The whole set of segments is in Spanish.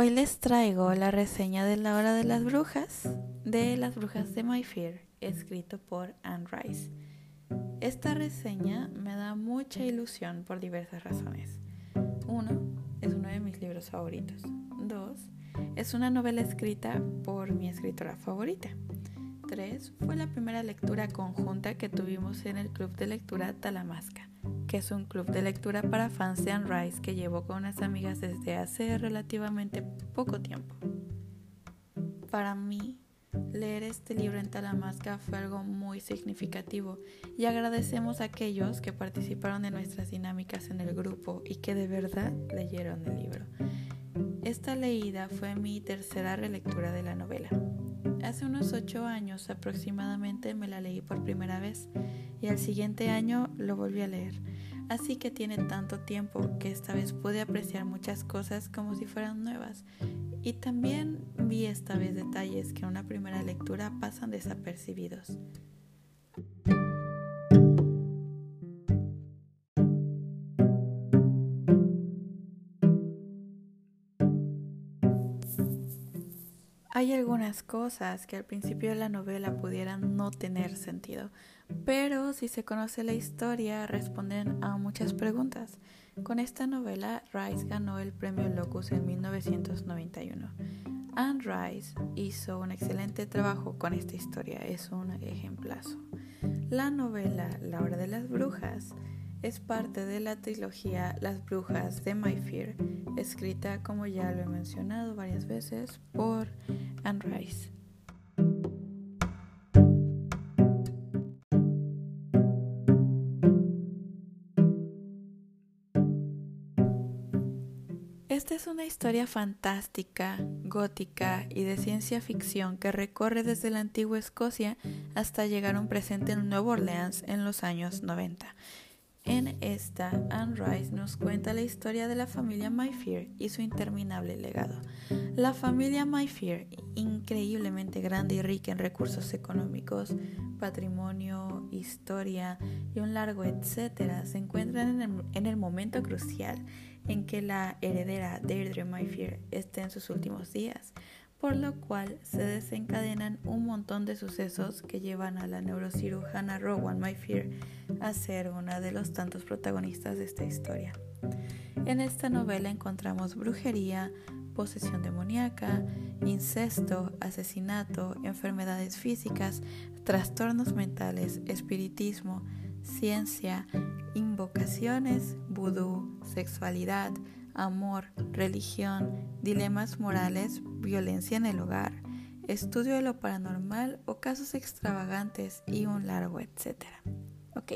Hoy les traigo la reseña de La Hora de las Brujas de Las Brujas de My Fear, escrito por Anne Rice. Esta reseña me da mucha ilusión por diversas razones. Uno, es uno de mis libros favoritos. Dos, es una novela escrita por mi escritora favorita. Tres, fue la primera lectura conjunta que tuvimos en el Club de Lectura Talamasca que es un club de lectura para fans de Anne Rice que llevo con unas amigas desde hace relativamente poco tiempo. Para mí, leer este libro en Talamasca fue algo muy significativo y agradecemos a aquellos que participaron en nuestras dinámicas en el grupo y que de verdad leyeron el libro. Esta leída fue mi tercera relectura de la novela. Hace unos ocho años aproximadamente me la leí por primera vez y al siguiente año lo volví a leer. Así que tiene tanto tiempo que esta vez pude apreciar muchas cosas como si fueran nuevas. Y también vi esta vez detalles que en una primera lectura pasan desapercibidos. Hay algunas cosas que al principio de la novela pudieran no tener sentido, pero si se conoce la historia responden a muchas preguntas. Con esta novela, Rice ganó el premio Locus en 1991. Anne Rice hizo un excelente trabajo con esta historia, es un ejemplazo. La novela La Hora de las Brujas es parte de la trilogía Las Brujas de My Fear, escrita, como ya lo he mencionado varias veces, por Anne Rice. Esta es una historia fantástica, gótica y de ciencia ficción que recorre desde la antigua Escocia hasta llegar a un presente en Nueva Orleans en los años 90 en esta, Anne Rice nos cuenta la historia de la familia Myfear y su interminable legado. La familia Myfear, increíblemente grande y rica en recursos económicos, patrimonio, historia y un largo etcétera, se encuentran en el, momento crucial en que la heredera Deirdre Myfear está en sus últimos días por lo cual se desencadenan un montón de sucesos que llevan a la neurocirujana Rowan Myfear a ser una de los tantos protagonistas de esta historia. En esta novela encontramos brujería, posesión demoníaca, incesto, asesinato, enfermedades físicas, trastornos mentales, espiritismo, ciencia, invocaciones, vudú, sexualidad, amor, religión, dilemas morales, violencia en el hogar, estudio de lo paranormal o casos extravagantes y un largo etcétera. Ok,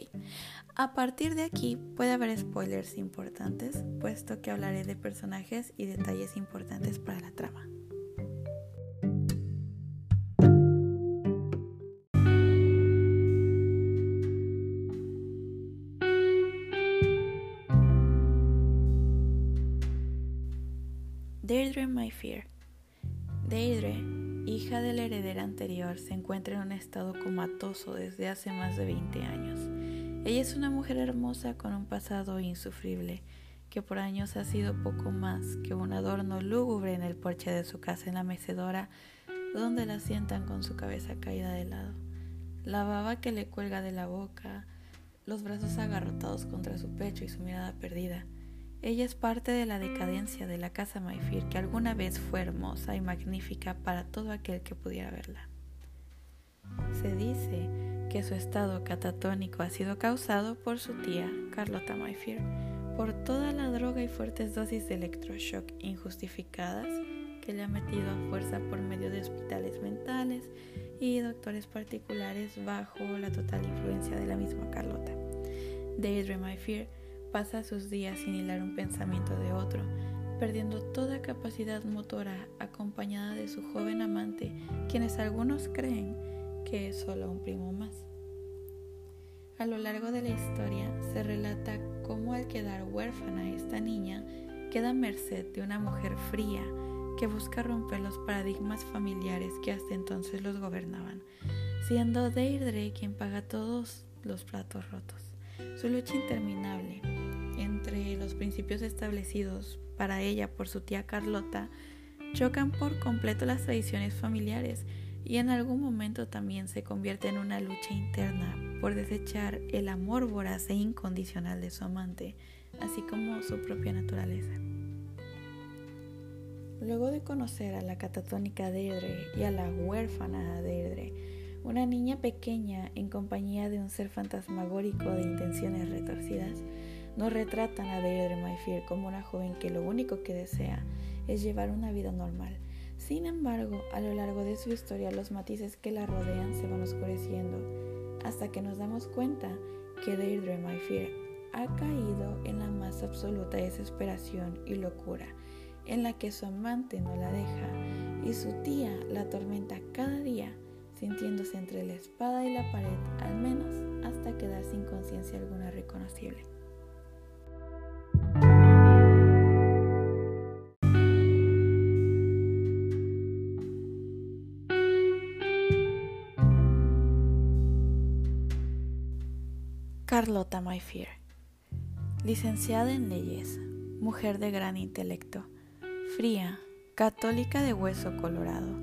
a partir de aquí puede haber spoilers importantes, puesto que hablaré de personajes y detalles importantes para la trama. Deirdre My Fear. Deirdre, hija de la heredera anterior, se encuentra en un estado comatoso desde hace más de 20 años. Ella es una mujer hermosa con un pasado insufrible, que por años ha sido poco más que un adorno lúgubre en el porche de su casa en la mecedora, donde la sientan con su cabeza caída de lado, la baba que le cuelga de la boca, los brazos agarrotados contra su pecho y su mirada perdida. Ella es parte de la decadencia de la casa Mayfield que alguna vez fue hermosa y magnífica para todo aquel que pudiera verla. Se dice que su estado catatónico ha sido causado por su tía, Carlota Mayfield, por toda la droga y fuertes dosis de electroshock injustificadas que le ha metido a fuerza por medio de hospitales mentales y doctores particulares bajo la total influencia de la misma Carlota. Deidre Mayfield pasa sus días sin hilar un pensamiento de otro, perdiendo toda capacidad motora acompañada de su joven amante, quienes algunos creen que es solo un primo más. A lo largo de la historia se relata cómo al quedar huérfana esta niña queda a merced de una mujer fría que busca romper los paradigmas familiares que hasta entonces los gobernaban, siendo Deirdre quien paga todos los platos rotos. Su lucha interminable entre los principios establecidos para ella por su tía Carlota chocan por completo las tradiciones familiares y en algún momento también se convierte en una lucha interna por desechar el amor voraz e incondicional de su amante, así como su propia naturaleza. Luego de conocer a la catatónica Deirdre y a la huérfana Deirdre, una niña pequeña en compañía de un ser fantasmagórico de intenciones retorcidas, nos retratan a Deirdre Mayfield como una joven que lo único que desea es llevar una vida normal. Sin embargo, a lo largo de su historia los matices que la rodean se van oscureciendo, hasta que nos damos cuenta que Deirdre Mayfield ha caído en la más absoluta desesperación y locura, en la que su amante no la deja y su tía la atormenta cada día, sintiéndose entre la espada y la pared, al menos hasta quedar sin conciencia alguna reconocible. Carlota Mayfield, licenciada en leyes, mujer de gran intelecto, fría, católica de hueso colorado.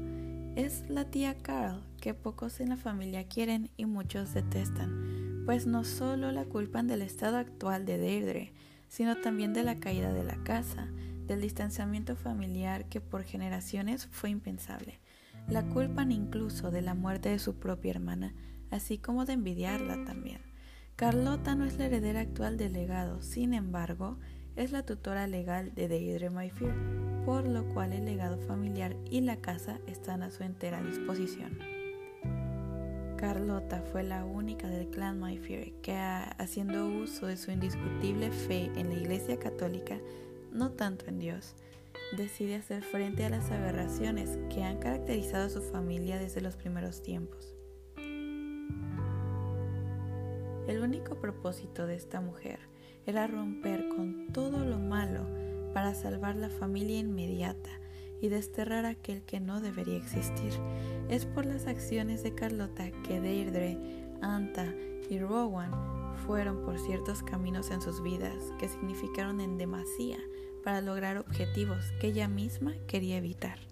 Es la tía Carl que pocos en la familia quieren y muchos detestan, pues no solo la culpan del estado actual de Deirdre, sino también de la caída de la casa, del distanciamiento familiar que por generaciones fue impensable. La culpan incluso de la muerte de su propia hermana, así como de envidiarla también. Carlota no es la heredera actual del legado, sin embargo, es la tutora legal de Deidre Mayfield, por lo cual el legado familiar y la casa están a su entera disposición. Carlota fue la única del clan Mayfield que, haciendo uso de su indiscutible fe en la Iglesia Católica, no tanto en Dios, decide hacer frente a las aberraciones que han caracterizado a su familia desde los primeros tiempos. El único propósito de esta mujer era romper con todo lo malo para salvar la familia inmediata y desterrar aquel que no debería existir. Es por las acciones de Carlota que Deirdre, Anta y Rowan fueron por ciertos caminos en sus vidas que significaron en demasía para lograr objetivos que ella misma quería evitar.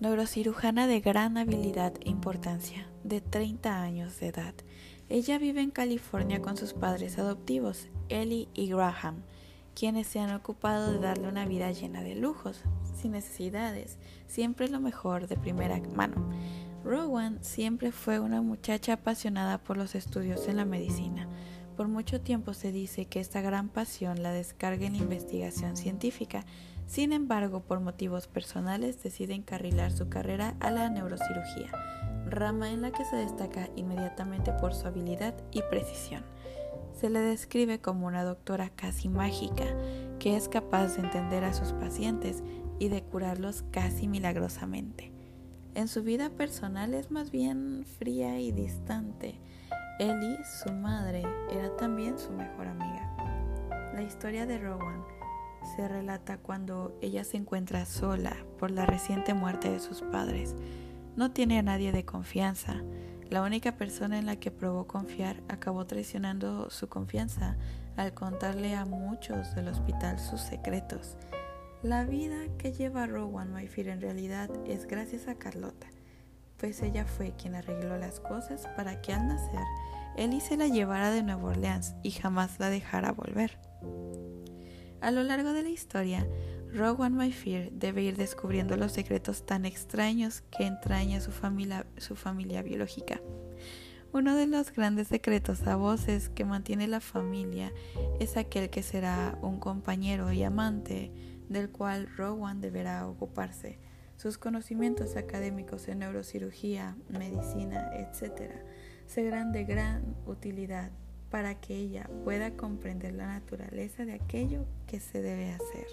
Neurocirujana de gran habilidad e importancia, de 30 años de edad. Ella vive en California con sus padres adoptivos, Ellie y Graham, quienes se han ocupado de darle una vida llena de lujos, sin necesidades, siempre lo mejor de primera mano. Rowan siempre fue una muchacha apasionada por los estudios en la medicina. Por mucho tiempo se dice que esta gran pasión la descarga en investigación científica, sin embargo, por motivos personales decide encarrilar su carrera a la neurocirugía, rama en la que se destaca inmediatamente por su habilidad y precisión. Se le describe como una doctora casi mágica, que es capaz de entender a sus pacientes y de curarlos casi milagrosamente. En su vida personal es más bien fría y distante. Ellie, su madre, era también su mejor amiga. La historia de Rowan se relata cuando ella se encuentra sola por la reciente muerte de sus padres. No tiene a nadie de confianza. La única persona en la que probó confiar acabó traicionando su confianza al contarle a muchos del hospital sus secretos. La vida que lleva Rowan Mayfield en realidad es gracias a Carlota, pues ella fue quien arregló las cosas para que al nacer Ellie se la llevara de Nueva Orleans y jamás la dejara volver. A lo largo de la historia, Rowan Mayfield debe ir descubriendo los secretos tan extraños que entraña su familia, su familia biológica. Uno de los grandes secretos a voces que mantiene la familia es aquel que será un compañero y amante del cual Rowan deberá ocuparse. Sus conocimientos académicos en neurocirugía, medicina, etc., serán de gran utilidad para que ella pueda comprender la naturaleza de aquello que se debe hacer.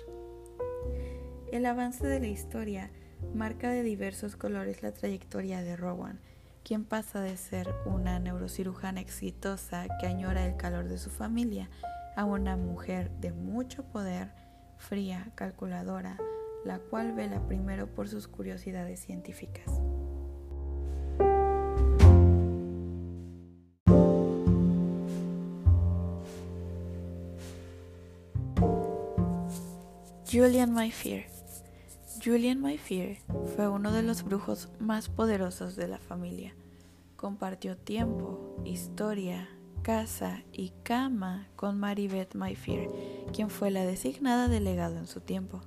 El avance de la historia marca de diversos colores la trayectoria de Rowan, quien pasa de ser una neurocirujana exitosa que añora el calor de su familia a una mujer de mucho poder, fría, calculadora, la cual vela primero por sus curiosidades científicas. Julian Mayfair. Julian Mayfair fue uno de los brujos más poderosos de la familia. Compartió tiempo, historia, casa y cama con Maribeth Mayfair, quien fue la designada delegado en su tiempo.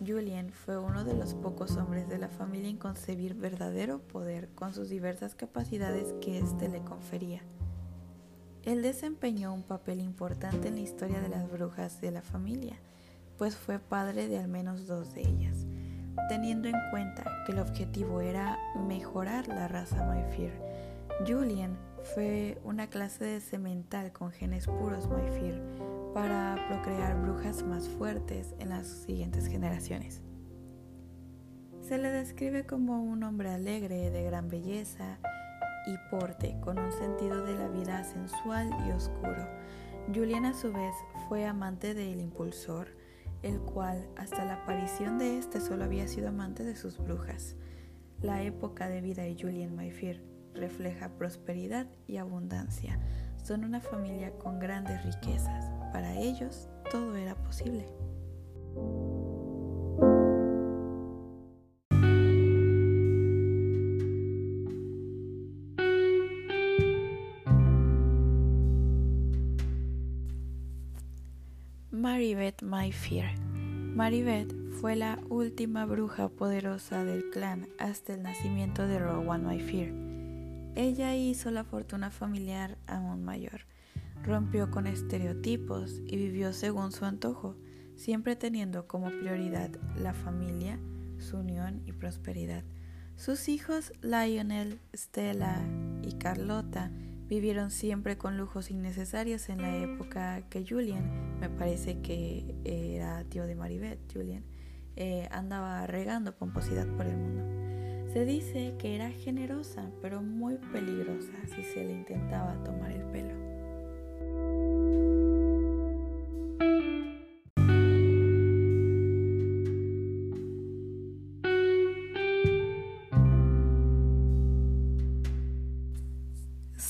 Julian fue uno de los pocos hombres de la familia en concebir verdadero poder con sus diversas capacidades que éste le confería. Él desempeñó un papel importante en la historia de las brujas de la familia, pues fue padre de al menos dos de ellas, teniendo en cuenta que el objetivo era mejorar la raza Mayfair. Julian fue una clase de semental con genes puros Mayfair para procrear brujas más fuertes en las siguientes generaciones. Se le describe como un hombre alegre, de gran belleza y porte, con un sentido de la vida sensual y oscuro. Julian a su vez fue amante del impulsor, el cual hasta la aparición de este solo había sido amante de sus brujas. La época de vida de Julian Mayfair refleja prosperidad y abundancia. Son una familia con grandes riquezas. Para ellos todo era posible. Maribeth Mayfair. Maribeth fue la última bruja poderosa del clan hasta el nacimiento de Rowan Mayfair. Ella hizo la fortuna familiar aún mayor rompió con estereotipos y vivió según su antojo, siempre teniendo como prioridad la familia, su unión y prosperidad. Sus hijos Lionel, Stella y Carlota vivieron siempre con lujos innecesarios en la época que Julian, me parece que era tío de Maribeth, Julian, eh, andaba regando pomposidad por el mundo. Se dice que era generosa, pero muy peligrosa si se le intentaba tomar el pelo.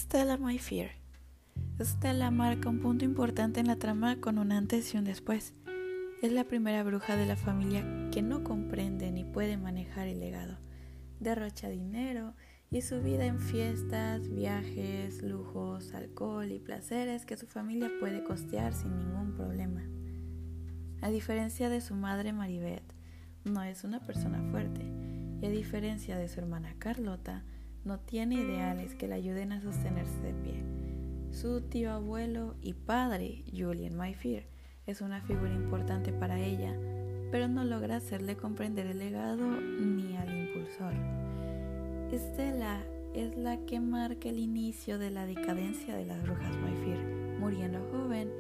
Stella Mayfair. Stella marca un punto importante en la trama con un antes y un después. Es la primera bruja de la familia que no comprende ni puede manejar el legado. Derrocha dinero y su vida en fiestas, viajes, lujos, alcohol y placeres que su familia puede costear sin ningún problema. A diferencia de su madre Maribeth, no es una persona fuerte y a diferencia de su hermana Carlota, no tiene ideales que le ayuden a sostenerse de pie. Su tío abuelo y padre, Julian Mayfair, es una figura importante para ella, pero no logra hacerle comprender el legado ni al impulsor. Estela es la que marca el inicio de la decadencia de las brujas Mayfair, muriendo joven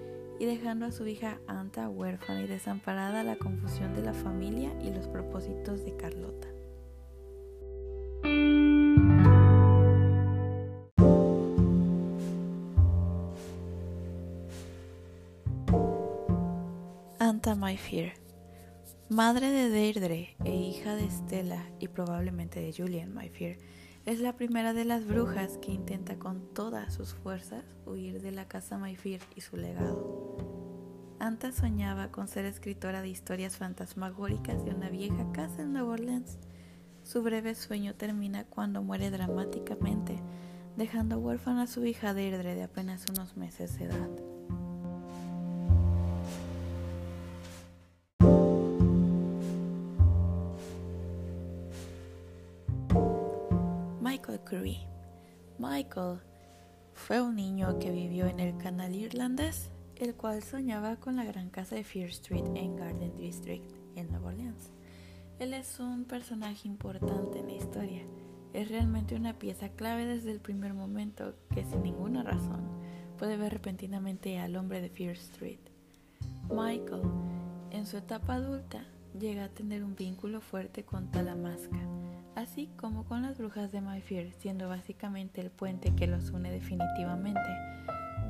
y dejando a su hija Anta huérfana y desamparada a la confusión de la familia y los propósitos de Carlota. Anta Mayfair, madre de Deirdre e hija de Stella y probablemente de Julian Mayfair, es la primera de las brujas que intenta con todas sus fuerzas huir de la casa Mayfair y su legado. Anta soñaba con ser escritora de historias fantasmagóricas de una vieja casa en Nueva Orleans. Su breve sueño termina cuando muere dramáticamente, dejando huérfana a su hija Deirdre de apenas unos meses de edad. Michael fue un niño que vivió en el canal irlandés, el cual soñaba con la gran casa de Fear Street en Garden District, en Nueva Orleans. Él es un personaje importante en la historia. Es realmente una pieza clave desde el primer momento que sin ninguna razón puede ver repentinamente al hombre de Fear Street. Michael, en su etapa adulta, llega a tener un vínculo fuerte con Talamasca, así como con las brujas de Mayfair, siendo básicamente el puente que los une definitivamente,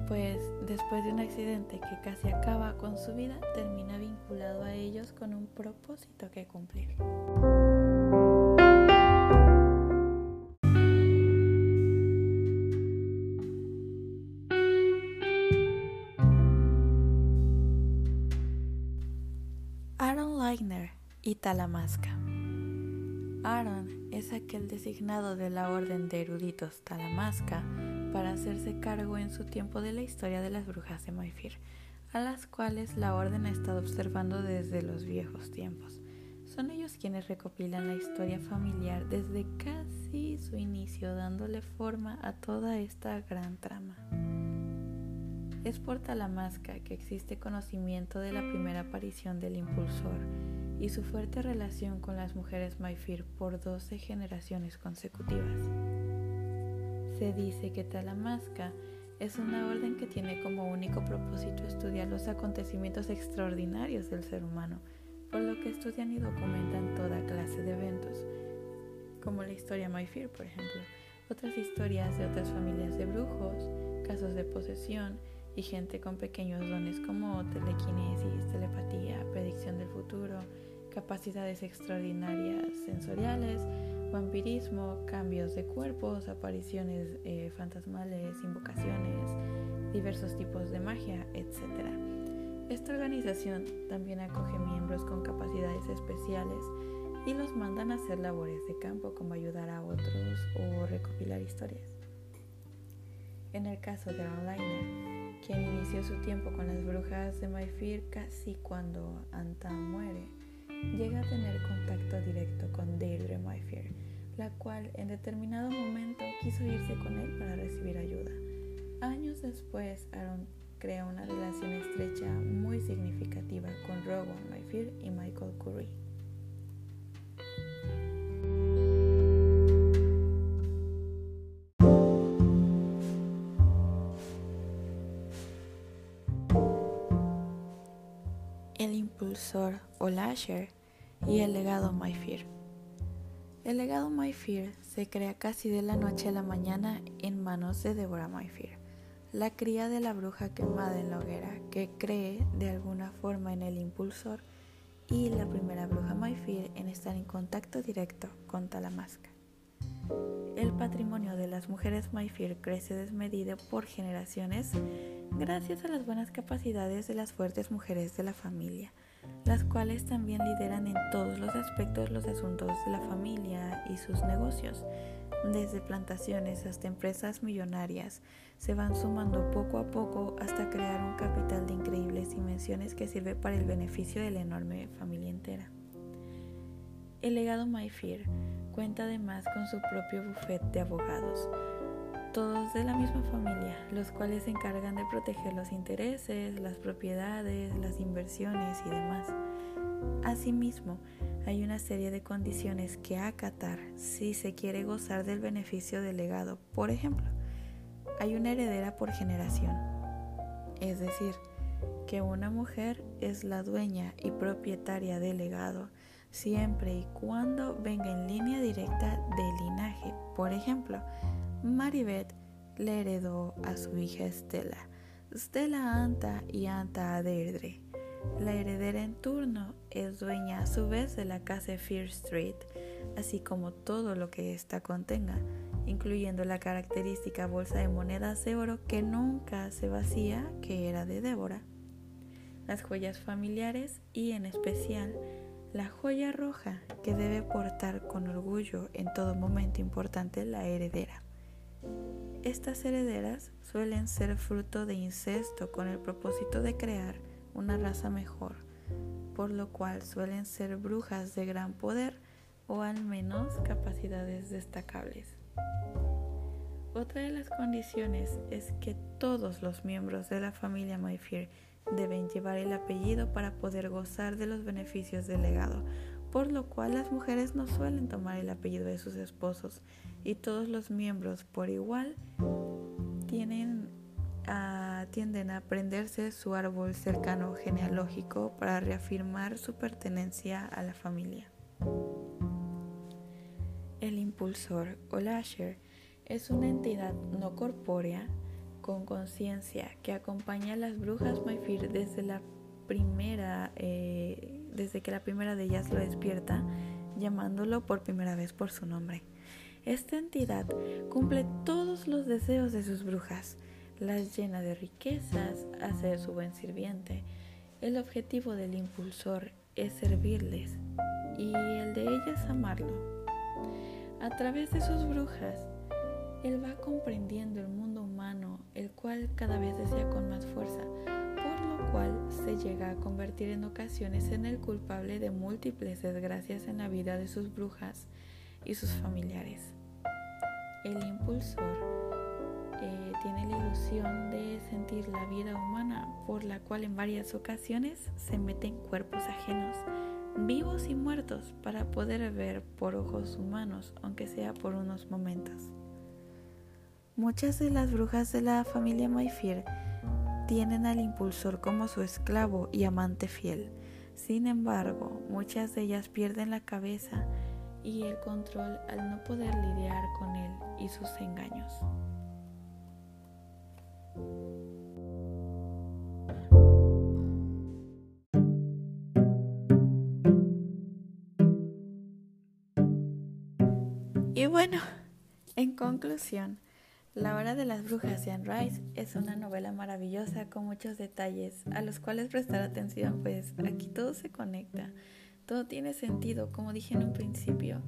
pues después de un accidente que casi acaba con su vida, termina vinculado a ellos con un propósito que cumplir. Aaron Leitner y Talamasca. Aaron es aquel designado de la Orden de Eruditos Talamasca para hacerse cargo en su tiempo de la historia de las brujas de Mayfair, a las cuales la Orden ha estado observando desde los viejos tiempos. Son ellos quienes recopilan la historia familiar desde casi su inicio, dándole forma a toda esta gran trama. Es por Talamasca que existe conocimiento de la primera aparición del impulsor y su fuerte relación con las mujeres Mayfir por 12 generaciones consecutivas. Se dice que Talamasca es una orden que tiene como único propósito estudiar los acontecimientos extraordinarios del ser humano, por lo que estudian y documentan toda clase de eventos, como la historia Mayfir, por ejemplo, otras historias de otras familias de brujos, casos de posesión, y gente con pequeños dones como telequinesis, telepatía, predicción del futuro, capacidades extraordinarias sensoriales, vampirismo, cambios de cuerpos, apariciones eh, fantasmales, invocaciones, diversos tipos de magia, etc. Esta organización también acoge miembros con capacidades especiales y los mandan a hacer labores de campo como ayudar a otros o recopilar historias. En el caso de Online, quien inició su tiempo con las brujas de Mayfir casi cuando Anta muere, llega a tener contacto directo con Deirdre Mayfir, la cual en determinado momento quiso irse con él para recibir ayuda. Años después, Aaron crea una relación estrecha muy significativa con Rowan Mayfir y Michael Curry. Impulsor o Lasher y el legado Fear. El legado Fear se crea casi de la noche a la mañana en manos de Deborah Fear, la cría de la bruja quemada en la hoguera que cree de alguna forma en el impulsor y la primera bruja Fear en estar en contacto directo con Talamasca. El patrimonio de las mujeres Mayfield crece desmedido por generaciones gracias a las buenas capacidades de las fuertes mujeres de la familia, las cuales también lideran en todos los aspectos los asuntos de la familia y sus negocios. Desde plantaciones hasta empresas millonarias, se van sumando poco a poco hasta crear un capital de increíbles dimensiones que sirve para el beneficio de la enorme familia entera. El legado Mayfair cuenta además con su propio bufete de abogados, todos de la misma familia, los cuales se encargan de proteger los intereses, las propiedades, las inversiones y demás. Asimismo, hay una serie de condiciones que acatar si se quiere gozar del beneficio del legado. Por ejemplo, hay una heredera por generación, es decir, que una mujer es la dueña y propietaria del legado siempre y cuando venga en línea directa del linaje. Por ejemplo, Maribeth le heredó a su hija Estela, Stella Anta y Anta a Deirdre. La heredera en turno es dueña a su vez de la casa Fear Street, así como todo lo que ésta contenga, incluyendo la característica bolsa de monedas de oro que nunca se vacía, que era de Débora, las joyas familiares y en especial la joya roja que debe portar con orgullo en todo momento importante la heredera. Estas herederas suelen ser fruto de incesto con el propósito de crear una raza mejor, por lo cual suelen ser brujas de gran poder o al menos capacidades destacables. Otra de las condiciones es que todos los miembros de la familia Mayfair deben llevar el apellido para poder gozar de los beneficios del legado, por lo cual las mujeres no suelen tomar el apellido de sus esposos y todos los miembros por igual tienen tienden a aprenderse su árbol cercano genealógico para reafirmar su pertenencia a la familia. El impulsor o lasher es una entidad no corpórea con conciencia que acompaña a las brujas Mayfir desde la primera, eh, desde que la primera de ellas lo despierta, llamándolo por primera vez por su nombre. Esta entidad cumple todos los deseos de sus brujas, las llena de riquezas, hace su buen sirviente El objetivo del impulsor es servirles y el de ellas amarlo. A través de sus brujas, él va comprendiendo el mundo humano, el cual cada vez desea con más fuerza, cual se llega a convertir en ocasiones en el culpable de múltiples desgracias en la vida de sus brujas y sus familiares. El impulsor eh, tiene la ilusión de sentir la vida humana, por la cual en varias ocasiones se mete en cuerpos ajenos, vivos y muertos, para poder ver por ojos humanos, aunque sea por unos momentos. Muchas de las brujas de la familia Mayfield tienen al impulsor como su esclavo y amante fiel. Sin embargo, muchas de ellas pierden la cabeza y el control al no poder lidiar con él y sus engaños. Y bueno, en conclusión, La Hora de las Brujas de Anne Rice es una novela maravillosa con muchos detalles a los cuales prestar atención, pues aquí todo se conecta, todo tiene sentido, como dije en un principio.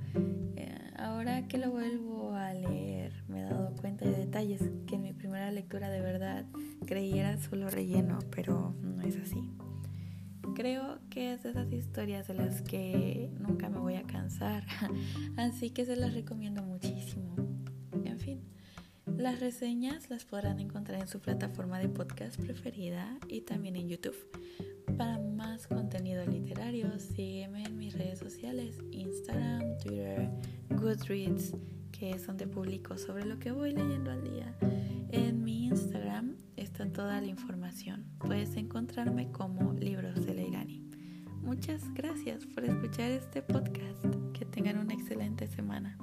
Eh, ahora que lo vuelvo a leer, me he dado cuenta de detalles que en mi primera lectura de verdad creí era solo relleno, pero no es así. Creo que es de esas historias de las que nunca me voy a cansar, así que se las recomiendo muchísimo. Las reseñas las podrán encontrar en su plataforma de podcast preferida y también en YouTube. Para más contenido literario, sígueme en mis redes sociales, Instagram, Twitter, Goodreads, que es donde publico sobre lo que voy leyendo al día. En mi Instagram está toda la información. Puedes encontrarme como Libros de Leilani. Muchas gracias por escuchar este podcast. Que tengan una excelente semana.